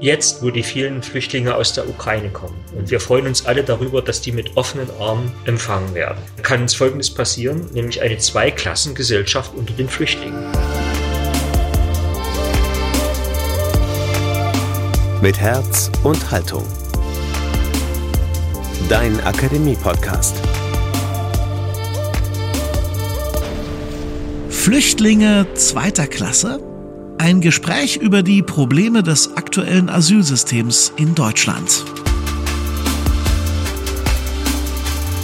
Jetzt, wo die vielen Flüchtlinge aus der Ukraine kommen. Und wir freuen uns alle darüber, dass die mit offenen Armen empfangen werden. Kann uns Folgendes passieren, nämlich eine Zweiklassengesellschaft unter den Flüchtlingen. Mit Herz und Haltung. Dein Akademie-Podcast. Flüchtlinge zweiter Klasse? Ein Gespräch über die Probleme des aktuellen Asylsystems in Deutschland.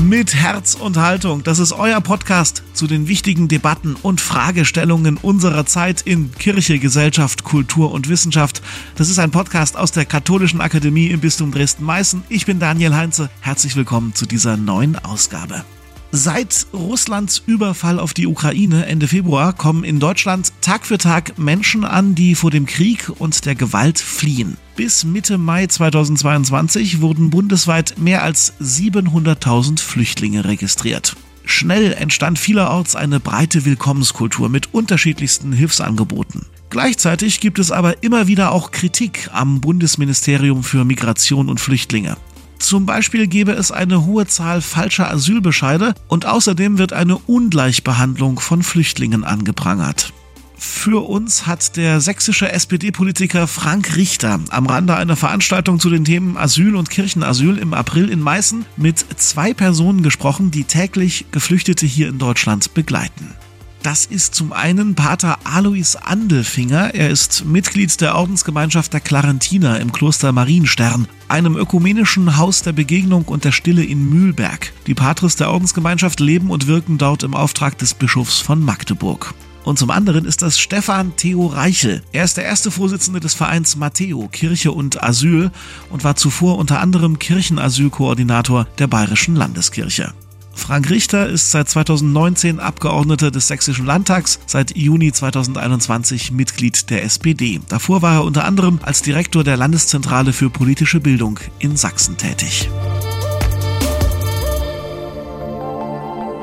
Mit Herz und Haltung, das ist euer Podcast zu den wichtigen Debatten und Fragestellungen unserer Zeit in Kirche, Gesellschaft, Kultur und Wissenschaft. Das ist ein Podcast aus der Katholischen Akademie im Bistum Dresden-Meißen. Ich bin Daniel Heinze. Herzlich willkommen zu dieser neuen Ausgabe. Seit Russlands Überfall auf die Ukraine Ende Februar kommen in Deutschland Tag für Tag Menschen an, die vor dem Krieg und der Gewalt fliehen. Bis Mitte Mai 2022 wurden bundesweit mehr als 700.000 Flüchtlinge registriert. Schnell entstand vielerorts eine breite Willkommenskultur mit unterschiedlichsten Hilfsangeboten. Gleichzeitig gibt es aber immer wieder auch Kritik am Bundesministerium für Migration und Flüchtlinge. Zum Beispiel gebe es eine hohe Zahl falscher Asylbescheide und außerdem wird eine Ungleichbehandlung von Flüchtlingen angeprangert. Für uns hat der sächsische SPD-Politiker Frank Richter am Rande einer Veranstaltung zu den Themen Asyl und Kirchenasyl im April in Meißen mit zwei Personen gesprochen, die täglich Geflüchtete hier in Deutschland begleiten. Das ist zum einen Pater Alois Andelfinger. Er ist Mitglied der Ordensgemeinschaft der Clarentiner im Kloster Marienstern, einem ökumenischen Haus der Begegnung und der Stille in Mühlberg. Die Patres der Ordensgemeinschaft leben und wirken dort im Auftrag des Bischofs von Magdeburg. Und zum anderen ist das Stefan Theo Reichel. Er ist der erste Vorsitzende des Vereins Matteo Kirche und Asyl und war zuvor unter anderem Kirchenasylkoordinator der Bayerischen Landeskirche. Frank Richter ist seit 2019 Abgeordneter des Sächsischen Landtags, seit Juni 2021 Mitglied der SPD. Davor war er unter anderem als Direktor der Landeszentrale für politische Bildung in Sachsen tätig.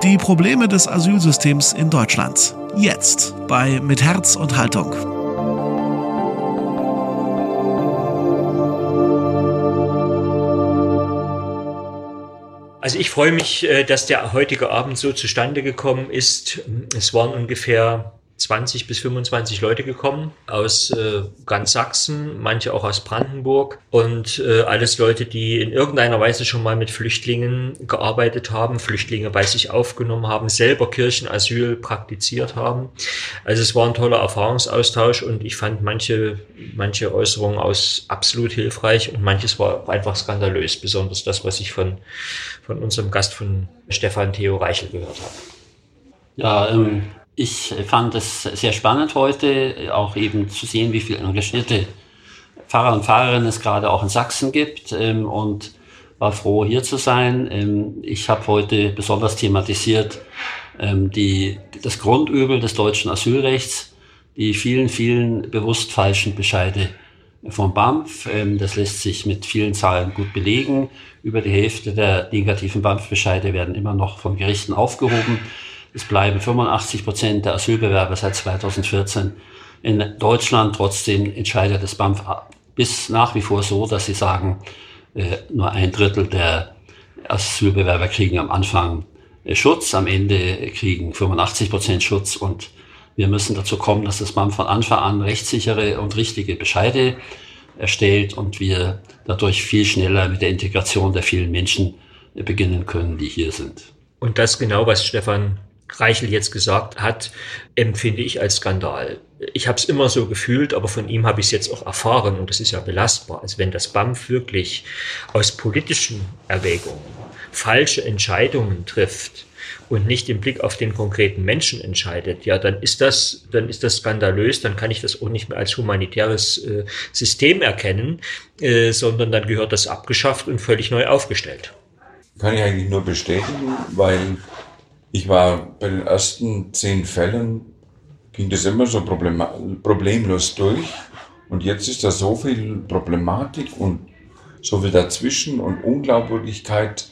Die Probleme des Asylsystems in Deutschland. Jetzt bei Mit Herz und Haltung. Also ich freue mich, äh, dass der heutige Abend so zustande gekommen ist. Es waren ungefähr 20 bis 25 Leute gekommen aus äh, ganz Sachsen, manche auch aus Brandenburg und äh, alles Leute, die in irgendeiner Weise schon mal mit Flüchtlingen gearbeitet haben, Flüchtlinge bei sich aufgenommen haben, selber Kirchenasyl praktiziert haben. Also es war ein toller Erfahrungsaustausch und ich fand manche, manche Äußerungen aus absolut hilfreich und manches war einfach skandalös, besonders das, was ich von, von unserem Gast von Stefan Theo Reichel gehört habe. Ja, ähm, ich fand es sehr spannend heute, auch eben zu sehen, wie viele engagierte Pfarrer und Pfarrerinnen es gerade auch in Sachsen gibt ähm, und war froh, hier zu sein. Ähm, ich habe heute besonders thematisiert ähm, die, das Grundübel des deutschen Asylrechts, die vielen, vielen bewusst falschen Bescheide vom BAMF. Ähm, das lässt sich mit vielen Zahlen gut belegen. Über die Hälfte der negativen BAMF-Bescheide werden immer noch von Gerichten aufgehoben. Es bleiben 85 Prozent der Asylbewerber seit 2014 in Deutschland. Trotzdem entscheidet das BAMF bis nach wie vor so, dass sie sagen, äh, nur ein Drittel der Asylbewerber kriegen am Anfang äh, Schutz, am Ende kriegen 85 Prozent Schutz und wir müssen dazu kommen, dass das BAMF von Anfang an rechtssichere und richtige Bescheide erstellt und wir dadurch viel schneller mit der Integration der vielen Menschen äh, beginnen können, die hier sind. Und das genau, was Stefan Reichel jetzt gesagt hat, empfinde ich als Skandal. Ich habe es immer so gefühlt, aber von ihm habe ich es jetzt auch erfahren und das ist ja belastbar. Also wenn das BAMF wirklich aus politischen Erwägungen falsche Entscheidungen trifft und nicht im Blick auf den konkreten Menschen entscheidet, ja, dann ist das, dann ist das skandalös, dann kann ich das auch nicht mehr als humanitäres äh, System erkennen, äh, sondern dann gehört das abgeschafft und völlig neu aufgestellt. Kann ich eigentlich nur bestätigen, weil ich war bei den ersten zehn Fällen, ging das immer so problemlos durch. Und jetzt ist da so viel Problematik und so viel dazwischen und Unglaubwürdigkeit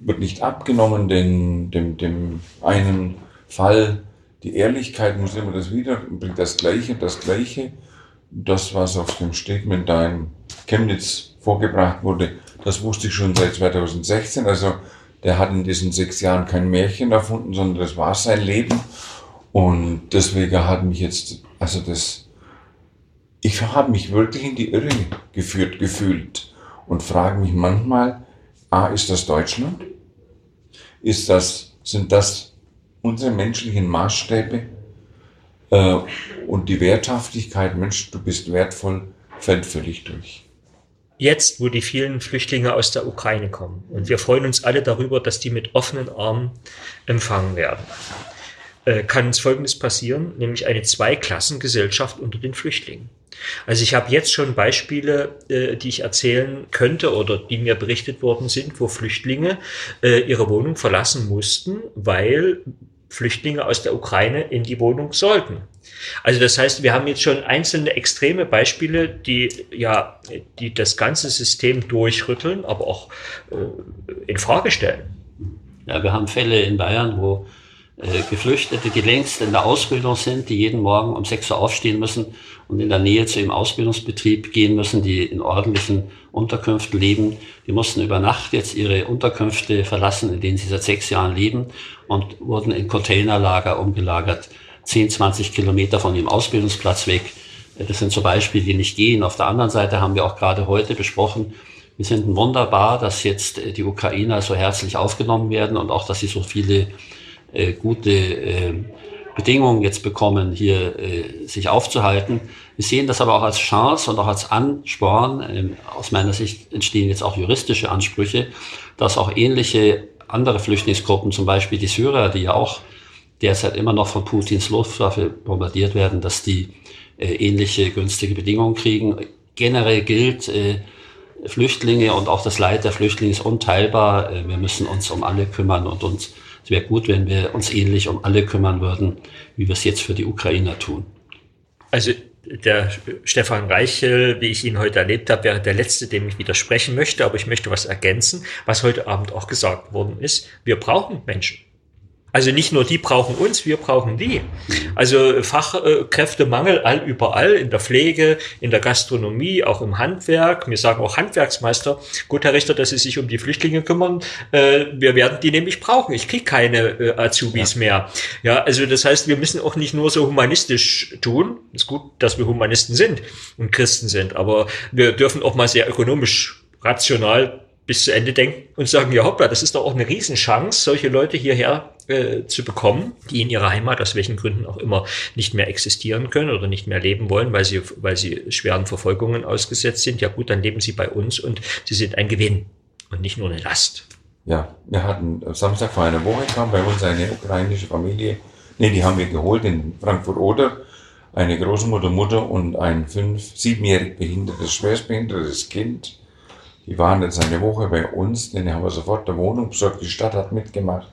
wird nicht abgenommen, denn dem, dem einen Fall die Ehrlichkeit muss immer das wieder, bringt das Gleiche, das Gleiche. Das, was auf dem Statement da in Chemnitz vorgebracht wurde, das wusste ich schon seit 2016. Also der hat in diesen sechs Jahren kein Märchen erfunden, sondern das war sein Leben. Und deswegen hat mich jetzt, also das, ich habe mich wirklich in die Irre geführt gefühlt und frage mich manchmal, ah, ist das Deutschland? Ist das, sind das unsere menschlichen Maßstäbe? Äh, und die Werthaftigkeit, Mensch, du bist wertvoll, fällt völlig durch jetzt, wo die vielen Flüchtlinge aus der Ukraine kommen. Und wir freuen uns alle darüber, dass die mit offenen Armen empfangen werden. Äh, kann uns Folgendes passieren, nämlich eine Zweiklassengesellschaft unter den Flüchtlingen. Also ich habe jetzt schon Beispiele, äh, die ich erzählen könnte oder die mir berichtet worden sind, wo Flüchtlinge äh, ihre Wohnung verlassen mussten, weil Flüchtlinge aus der Ukraine in die Wohnung sollten. Also das heißt, wir haben jetzt schon einzelne extreme Beispiele, die ja, die das ganze System durchrütteln, aber auch äh, in Frage stellen. Ja, wir haben Fälle in Bayern, wo Geflüchtete, die längst in der Ausbildung sind, die jeden Morgen um 6 Uhr aufstehen müssen und in der Nähe zu ihrem Ausbildungsbetrieb gehen müssen, die in ordentlichen Unterkünften leben. Die mussten über Nacht jetzt ihre Unterkünfte verlassen, in denen sie seit sechs Jahren leben und wurden in Containerlager umgelagert, 10, 20 Kilometer von ihrem Ausbildungsplatz weg. Äh, das sind so Beispiele, die nicht gehen. Auf der anderen Seite haben wir auch gerade heute besprochen, wir sind wunderbar, dass jetzt äh, die Ukrainer so herzlich aufgenommen werden und auch, dass sie so viele äh, gute äh, Bedingungen jetzt bekommen, hier äh, sich aufzuhalten. Wir sehen das aber auch als Chance und auch als Ansporn. Ähm, aus meiner Sicht entstehen jetzt auch juristische Ansprüche, dass auch ähnliche andere Flüchtlingsgruppen, zum Beispiel die Syrer, die ja auch derzeit immer noch von Putins Luftwaffe bombardiert werden, dass die äh, ähnliche günstige Bedingungen kriegen. Generell gilt, äh, Flüchtlinge und auch das Leid der Flüchtlinge ist unteilbar. Äh, wir müssen uns um alle kümmern und uns es wäre gut, wenn wir uns ähnlich um alle kümmern würden, wie wir es jetzt für die Ukrainer tun. Also der Stefan Reichel, wie ich ihn heute erlebt habe, wäre der Letzte, dem ich widersprechen möchte, aber ich möchte was ergänzen, was heute Abend auch gesagt worden ist. Wir brauchen Menschen. Also nicht nur die brauchen uns, wir brauchen die. Also Fachkräftemangel all überall, in der Pflege, in der Gastronomie, auch im Handwerk. Wir sagen auch Handwerksmeister, gut, Herr Richter, dass Sie sich um die Flüchtlinge kümmern. Äh, wir werden die nämlich brauchen. Ich kriege keine äh, Azubis ja. mehr. Ja, also das heißt, wir müssen auch nicht nur so humanistisch tun. ist gut, dass wir Humanisten sind und Christen sind, aber wir dürfen auch mal sehr ökonomisch rational bis zu Ende denken und sagen, ja hoppla, das ist doch auch eine Riesenchance, solche Leute hierher äh, zu bekommen, die in ihrer Heimat aus welchen Gründen auch immer nicht mehr existieren können oder nicht mehr leben wollen, weil sie, weil sie schweren Verfolgungen ausgesetzt sind. Ja gut, dann leben sie bei uns und sie sind ein Gewinn und nicht nur eine Last. Ja, wir hatten Samstag vor einer Woche kam bei uns eine ukrainische Familie, nee, die haben wir geholt in Frankfurt-Oder, eine Großmutter, Mutter und ein fünf, siebenjährig behindertes, schwerstbehindertes Kind die waren jetzt eine Woche bei uns, denen haben wir sofort eine Wohnung besorgt, die Stadt hat mitgemacht.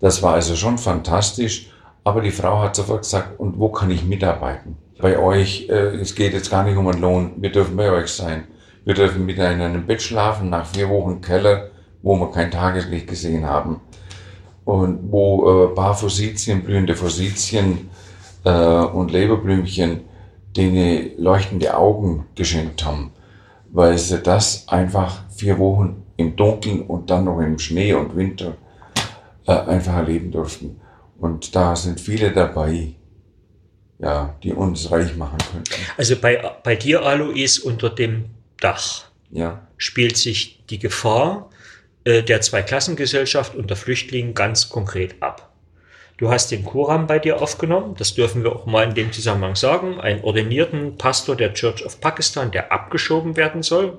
Das war also schon fantastisch. Aber die Frau hat sofort gesagt, und wo kann ich mitarbeiten? Bei euch, äh, es geht jetzt gar nicht um einen Lohn, wir dürfen bei euch sein. Wir dürfen mit in einem Bett schlafen, nach vier Wochen Keller, wo wir kein Tageslicht gesehen haben. Und wo äh, paar Fositien, blühende Fositien äh, und Leberblümchen denen leuchtende Augen geschenkt haben weil sie das einfach vier Wochen im Dunkeln und dann noch im Schnee und Winter äh, einfach erleben durften. Und da sind viele dabei, ja, die uns reich machen könnten. Also bei, bei dir, Alois, unter dem Dach ja. spielt sich die Gefahr äh, der Zweiklassengesellschaft unter Flüchtlingen ganz konkret ab. Du hast den Kuram bei dir aufgenommen, das dürfen wir auch mal in dem Zusammenhang sagen, einen ordinierten Pastor der Church of Pakistan, der abgeschoben werden soll,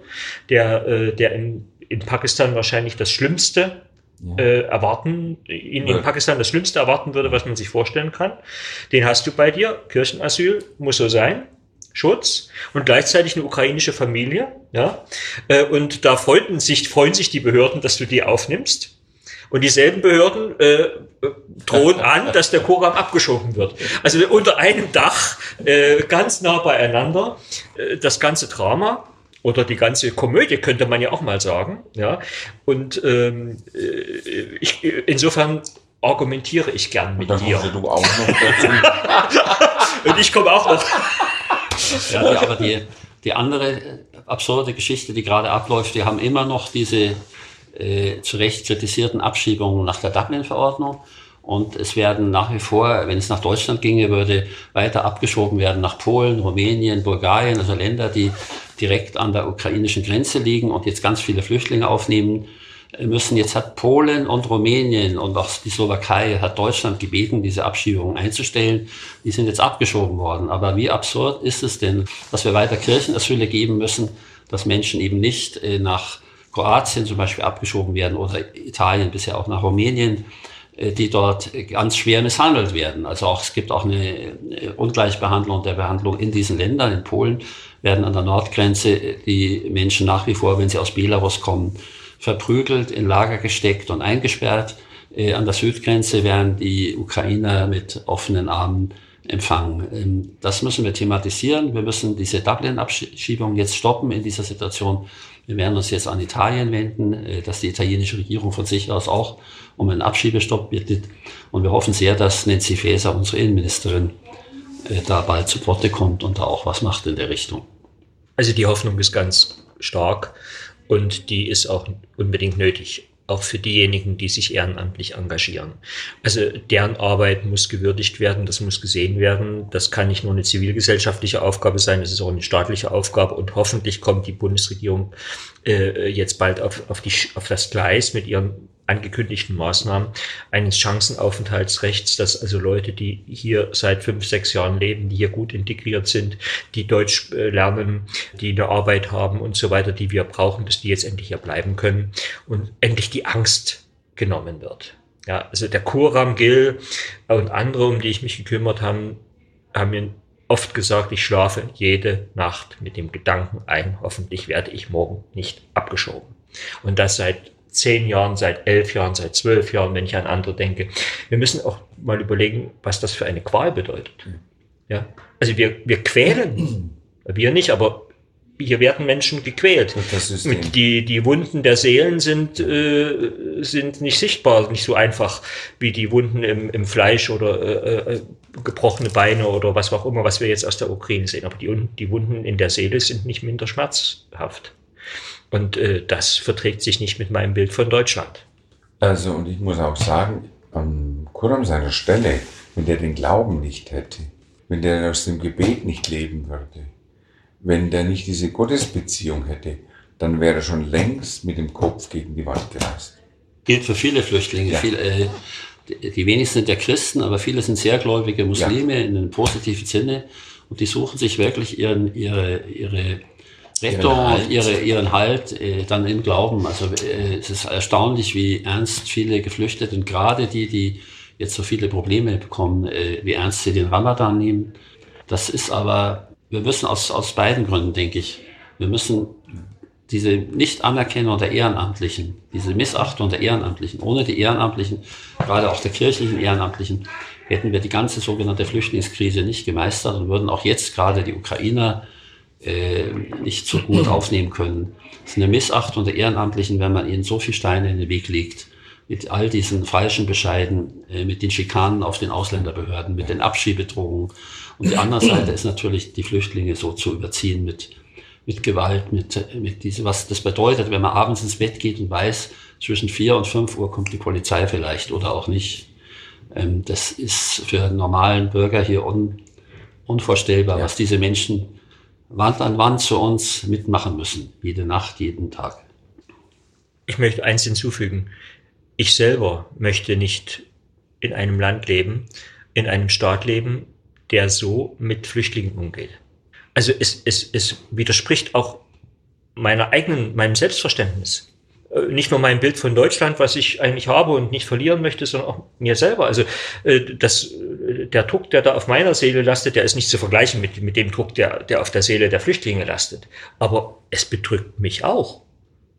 der, äh, der in, in Pakistan wahrscheinlich das Schlimmste ja. äh, erwarten, in, in Pakistan das Schlimmste erwarten würde, was man sich vorstellen kann. Den hast du bei dir, Kirchenasyl, muss so sein. Schutz und gleichzeitig eine ukrainische Familie, ja. Äh, und da freuen sich, freuen sich die Behörden, dass du die aufnimmst. Und dieselben Behörden äh, drohen an, dass der Koram abgeschoben wird. Also unter einem Dach, äh, ganz nah beieinander, äh, das ganze Drama oder die ganze Komödie könnte man ja auch mal sagen. Ja, und ähm, äh, ich, insofern argumentiere ich gern mit dir. Du auch noch dazu. und ich komme auch noch. ja, aber die, Die andere absurde Geschichte, die gerade abläuft, wir haben immer noch diese äh, zu Recht kritisierten Abschiebungen nach der Dublin-Verordnung. Und es werden nach wie vor, wenn es nach Deutschland ginge, würde weiter abgeschoben werden nach Polen, Rumänien, Bulgarien, also Länder, die direkt an der ukrainischen Grenze liegen und jetzt ganz viele Flüchtlinge aufnehmen müssen. Jetzt hat Polen und Rumänien und auch die Slowakei hat Deutschland gebeten, diese Abschiebungen einzustellen. Die sind jetzt abgeschoben worden. Aber wie absurd ist es denn, dass wir weiter Kirchenasyle geben müssen, dass Menschen eben nicht äh, nach Kroatien zum Beispiel abgeschoben werden oder Italien, bisher auch nach Rumänien, äh, die dort ganz schwer misshandelt werden. Also auch, es gibt auch eine äh, Ungleichbehandlung der Behandlung in diesen Ländern. In Polen werden an der Nordgrenze die Menschen nach wie vor, wenn sie aus Belarus kommen, verprügelt, in Lager gesteckt und eingesperrt. Äh, an der Südgrenze werden die Ukrainer mit offenen Armen empfangen. Ähm, das müssen wir thematisieren. Wir müssen diese Dublin-Abschiebung jetzt stoppen in dieser Situation. Wir werden uns jetzt an Italien wenden, äh, dass die italienische Regierung von sich aus auch um einen Abschiebestopp bittet. Und wir hoffen sehr, dass Nancy Faeser, unsere Innenministerin, äh, da bald zu Worte kommt und da auch was macht in der Richtung. Also die Hoffnung ist ganz stark und die ist auch unbedingt nötig, auch für diejenigen, die sich ehrenamtlich engagieren. Also deren Arbeit muss gewürdigt werden, das muss gesehen werden. Das kann nicht nur eine zivilgesellschaftliche Aufgabe sein, das ist auch eine staatliche Aufgabe und hoffentlich kommt die Bundesregierung äh, jetzt bald auf, auf, die, auf das Gleis mit ihren angekündigten Maßnahmen eines Chancenaufenthaltsrechts, dass also Leute, die hier seit fünf, sechs Jahren leben, die hier gut integriert sind, die Deutsch äh, lernen, die eine Arbeit haben und so weiter, die wir brauchen, dass die jetzt endlich hier bleiben können und endlich die Angst genommen wird. Ja, also der Kuram Gil und andere, um die ich mich gekümmert habe, haben mir oft gesagt, ich schlafe jede Nacht mit dem Gedanken ein, hoffentlich werde ich morgen nicht abgeschoben. Und das seit zehn Jahren, seit elf Jahren, seit zwölf Jahren, wenn ich an andere denke. Wir müssen auch mal überlegen, was das für eine Qual bedeutet. Ja, also wir, wir quälen, wir nicht, aber hier werden Menschen gequält. Die, die Wunden der Seelen sind, äh, sind nicht sichtbar, nicht so einfach wie die Wunden im, im Fleisch oder äh, äh, gebrochene Beine oder was auch immer, was wir jetzt aus der Ukraine sehen. Aber die, die Wunden in der Seele sind nicht minder schmerzhaft. Und äh, das verträgt sich nicht mit meinem Bild von Deutschland. Also, und ich muss auch sagen, an Kuram seiner Stelle, wenn der den Glauben nicht hätte, wenn der aus dem Gebet nicht leben würde, wenn der nicht diese Gottesbeziehung hätte, dann wäre er schon längst mit dem Kopf gegen die Wand gerast. Gilt für viele Flüchtlinge. Ja. Viel, äh, die wenigsten sind ja Christen, aber viele sind sehr gläubige Muslime ja. in einem positiven Sinne und die suchen sich wirklich ihren, ihre, ihre Rettung ihren Halt. Ihre, ihren Halt äh, dann im Glauben. Also äh, es ist erstaunlich, wie ernst viele Geflüchtete und gerade die, die jetzt so viele Probleme bekommen, äh, wie ernst sie den Ramadan nehmen. Das ist aber, wir müssen aus, aus beiden Gründen, denke ich, wir müssen diese Nicht-Anerkennung der Ehrenamtlichen, diese Missachtung der Ehrenamtlichen, ohne die Ehrenamtlichen, gerade auch der kirchlichen Ehrenamtlichen, hätten wir die ganze sogenannte Flüchtlingskrise nicht gemeistert und würden auch jetzt gerade die Ukrainer äh, nicht so gut aufnehmen können. Es ist eine Missachtung der Ehrenamtlichen, wenn man ihnen so viel Steine in den Weg legt. Mit all diesen falschen Bescheiden, äh, mit den Schikanen auf den Ausländerbehörden, mit den Abschiebedrohungen. Und die andere Seite ist natürlich, die Flüchtlinge so zu überziehen mit, mit Gewalt, mit, mit diese, was das bedeutet, wenn man abends ins Bett geht und weiß, zwischen vier und fünf Uhr kommt die Polizei vielleicht oder auch nicht. Ähm, das ist für einen normalen Bürger hier un, unvorstellbar, ja. was diese Menschen Wand an Wand zu uns mitmachen müssen. Jede Nacht, jeden Tag. Ich möchte eins hinzufügen. Ich selber möchte nicht in einem Land leben, in einem Staat leben, der so mit Flüchtlingen umgeht. Also es, es, es widerspricht auch meiner eigenen, meinem Selbstverständnis. Äh, nicht nur mein Bild von Deutschland, was ich eigentlich habe und nicht verlieren möchte, sondern auch mir selber. Also äh, das, äh, der Druck, der da auf meiner Seele lastet, der ist nicht zu vergleichen mit, mit dem Druck, der, der auf der Seele der Flüchtlinge lastet. Aber es bedrückt mich auch.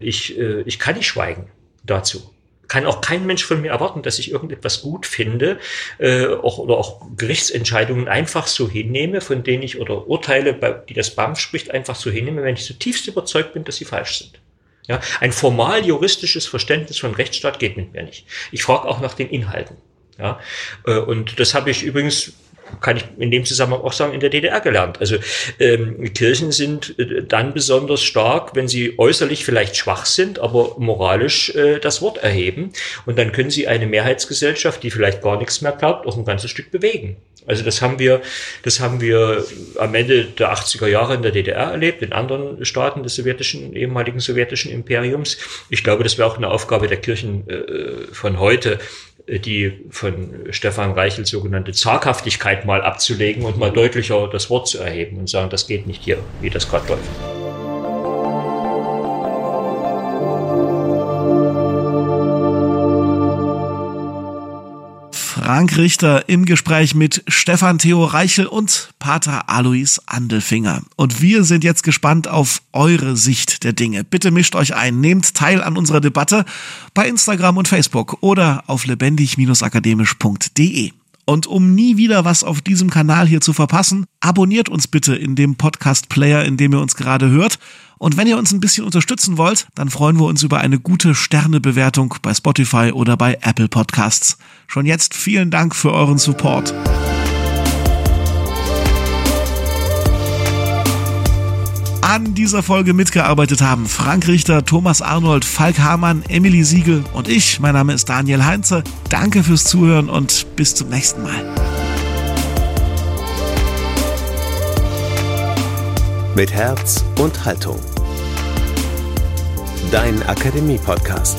Ich, ich kann nicht schweigen dazu kann auch kein Mensch von mir erwarten, dass ich irgendetwas gut finde äh, auch, oder auch Gerichtsentscheidungen einfach so hinnehme, von denen ich oder Urteile, bei, die das BAMF spricht, einfach so hinnehme, wenn ich zutiefst überzeugt bin, dass sie falsch sind. Ja, ein formal juristisches Verständnis von Rechtsstaat geht mit mir nicht. Ich frage auch nach den Inhalten. Ja, äh, und das habe ich übrigens kann ich in dem Zusammenhang auch sagen, in der DDR gelernt. Also ähm, Kirchen sind äh, dann besonders stark, wenn sie äußerlich vielleicht schwach sind, aber moralisch äh, das Wort erheben. Und dann können sie eine Mehrheitsgesellschaft, die vielleicht gar nichts mehr glaubt, auch ein ganzes Stück bewegen. Also das haben wir, das haben wir am Ende der 80er Jahre in der DDR erlebt, in anderen Staaten des sowjetischen, ehemaligen sowjetischen Imperiums. Ich glaube, das wäre auch eine Aufgabe der Kirchen äh, von heute, äh, die von Stefan Reichel sogenannte Zaghaftigkeit mal abzulegen und mal deutlicher das Wort zu erheben und sagen, das geht nicht hier, wie das gerade läuft. Frank Richter im Gespräch mit Stefan Theo Reichel und Pater Alois Andelfinger. Und wir sind jetzt gespannt auf eure Sicht der Dinge. Bitte mischt euch ein, nehmt teil an unserer Debatte bei Instagram und Facebook oder auf lebendig-akademisch.de. Und um nie wieder was auf diesem Kanal hier zu verpassen, abonniert uns bitte in dem Podcast-Player, in dem ihr uns gerade hört. Und wenn ihr uns ein bisschen unterstützen wollt, dann freuen wir uns über eine gute Sternebewertung bei Spotify oder bei Apple Podcasts. Schon jetzt vielen Dank für euren Support. An dieser Folge mitgearbeitet haben Frank Richter, Thomas Arnold, Falk Hamann, Emily Siegel und ich. Mein Name ist Daniel Heinze. Danke fürs Zuhören und bis zum nächsten Mal. Mit Herz und Haltung. Dein Akademie-Podcast.